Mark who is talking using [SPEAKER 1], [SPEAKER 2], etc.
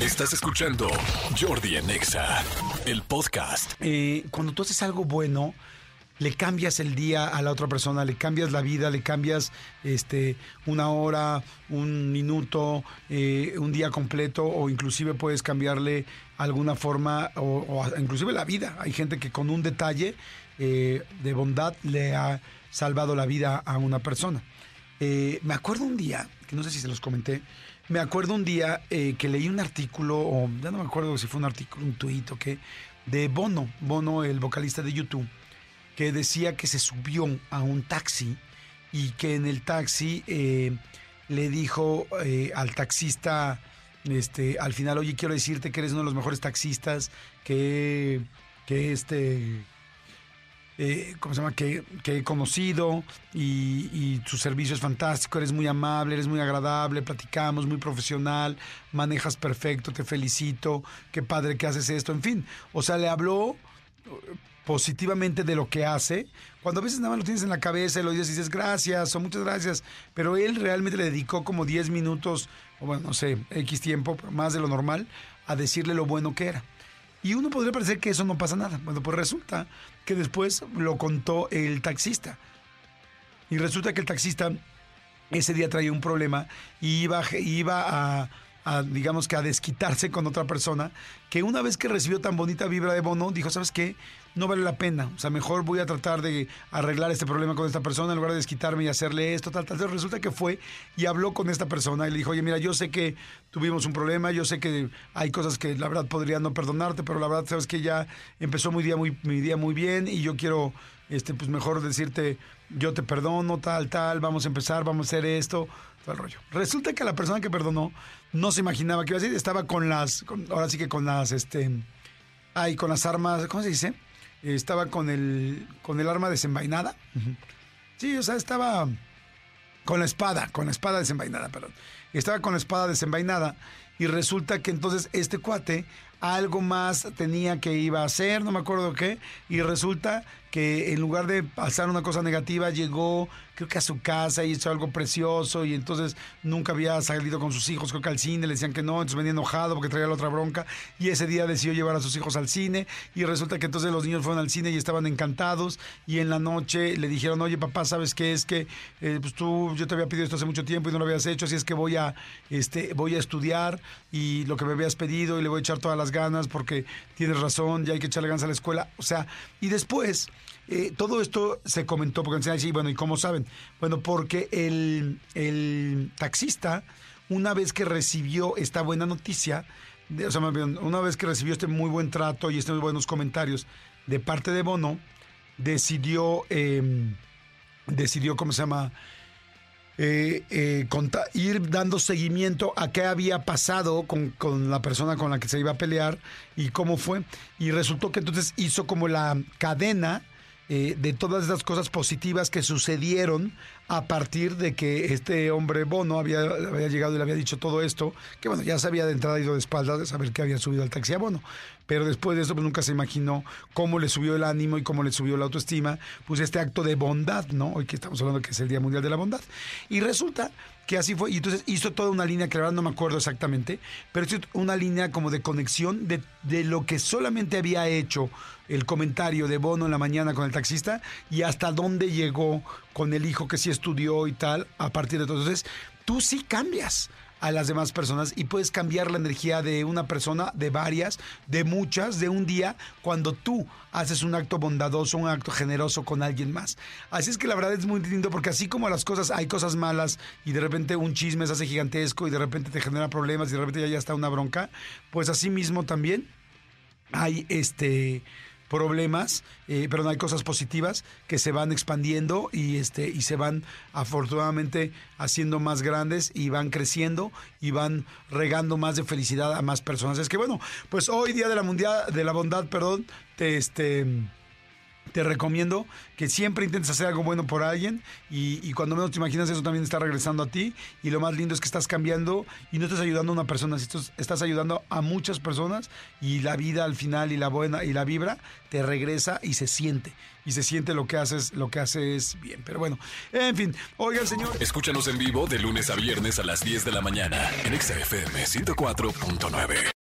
[SPEAKER 1] Estás escuchando Jordi Anexa, el podcast.
[SPEAKER 2] Eh, cuando tú haces algo bueno, le cambias el día a la otra persona, le cambias la vida, le cambias este, una hora, un minuto, eh, un día completo o inclusive puedes cambiarle alguna forma o, o inclusive la vida. Hay gente que con un detalle eh, de bondad le ha salvado la vida a una persona. Eh, me acuerdo un día, que no sé si se los comenté, me acuerdo un día eh, que leí un artículo, o ya no me acuerdo si fue un artículo, un tuit o qué, de Bono, Bono, el vocalista de YouTube, que decía que se subió a un taxi y que en el taxi eh, le dijo al taxista, este, al final, oye, quiero decirte que eres uno de los mejores taxistas que, que este, eh, ¿cómo se llama? Que, he conocido y, y tu servicio es fantástico, eres muy amable, eres muy agradable, platicamos, muy profesional, manejas perfecto, te felicito, qué padre que haces esto, en fin. O sea, le habló eh, positivamente de lo que hace, cuando a veces nada más lo tienes en la cabeza y lo dices y dices gracias o muchas gracias, pero él realmente le dedicó como 10 minutos, o bueno, no sé, X tiempo, más de lo normal, a decirle lo bueno que era. Y uno podría parecer que eso no pasa nada. Bueno, pues resulta que después lo contó el taxista. Y resulta que el taxista ese día traía un problema y iba, iba a, a, digamos que a desquitarse con otra persona, que una vez que recibió tan bonita vibra de Bono, dijo, ¿sabes qué? No vale la pena. O sea, mejor voy a tratar de arreglar este problema con esta persona en lugar de desquitarme y hacerle esto, tal, tal. Entonces resulta que fue y habló con esta persona y le dijo, oye, mira, yo sé que tuvimos un problema, yo sé que hay cosas que la verdad podría no perdonarte, pero la verdad, sabes que ya empezó mi día muy, mi día muy bien y yo quiero, este, pues mejor decirte, yo te perdono, tal, tal, vamos a empezar, vamos a hacer esto, todo el rollo. Resulta que la persona que perdonó no se imaginaba que iba a decir, estaba con las, con- ahora sí que con las, este, ay, con las armas, ¿cómo se dice? Estaba con el, con el arma desenvainada. Sí, o sea, estaba con la espada, con la espada desenvainada, perdón. Estaba con la espada desenvainada y resulta que entonces este cuate algo más tenía que iba a hacer, no me acuerdo qué, y resulta que en lugar de pasar una cosa negativa llegó creo que a su casa y hizo algo precioso y entonces nunca había salido con sus hijos, creo que al cine, le decían que no, entonces venía enojado porque traía la otra bronca y ese día decidió llevar a sus hijos al cine y resulta que entonces los niños fueron al cine y estaban encantados y en la noche le dijeron, oye papá, ¿sabes qué? Es que eh, pues tú, yo te había pedido esto hace mucho tiempo y no lo habías hecho, así es que voy a, este, voy a estudiar y lo que me habías pedido y le voy a echar todas las ganas porque tienes razón, ya hay que echarle ganas a la escuela, o sea, y después... eh, todo esto se comentó porque decían, sí, bueno, ¿y cómo saben? Bueno, porque el, el taxista, una vez que recibió esta buena noticia, o sea, una vez que recibió este muy buen trato y estos buenos comentarios de parte de Bono, decidió, eh, decidió, ¿cómo se llama? Eh, eh, conta- ir dando seguimiento a qué había pasado con, con la persona con la que se iba a pelear y cómo fue. Y resultó que entonces hizo como la cadena eh, de todas esas cosas positivas que sucedieron a partir de que este hombre Bono había, había llegado y le había dicho todo esto, que bueno, ya sabía de entrada y de espaldas de saber que había subido al taxi a Bono, pero después de eso pues nunca se imaginó cómo le subió el ánimo y cómo le subió la autoestima, pues este acto de bondad, ¿no? Hoy que estamos hablando que es el Día Mundial de la Bondad. Y resulta que así fue, y entonces hizo toda una línea que la verdad no me acuerdo exactamente, pero hizo una línea como de conexión de, de lo que solamente había hecho el comentario de Bono en la mañana con el taxista y hasta dónde llegó con el hijo que sí estudió y tal a partir de. Entonces, tú sí cambias a las demás personas y puedes cambiar la energía de una persona, de varias, de muchas, de un día, cuando tú haces un acto bondadoso, un acto generoso con alguien más. Así es que la verdad es muy lindo porque así como las cosas, hay cosas malas y de repente un chisme se hace gigantesco y de repente te genera problemas y de repente ya, ya está una bronca, pues así mismo también hay este problemas, eh, pero no hay cosas positivas que se van expandiendo y este y se van afortunadamente haciendo más grandes y van creciendo y van regando más de felicidad a más personas. Es que bueno, pues hoy día de la mundial de la bondad, perdón, te este te recomiendo que siempre intentes hacer algo bueno por alguien y, cuando menos te imaginas eso también está regresando a ti y lo más lindo es que estás cambiando y no estás ayudando a una persona, estás, ayudando a muchas personas y la vida al final y la buena y la vibra te regresa y se siente y se siente lo que haces, lo que haces bien. Pero bueno, en fin, oiga el señor.
[SPEAKER 1] Escúchanos en vivo de lunes a viernes a las 10 de la mañana en XFM 104.9.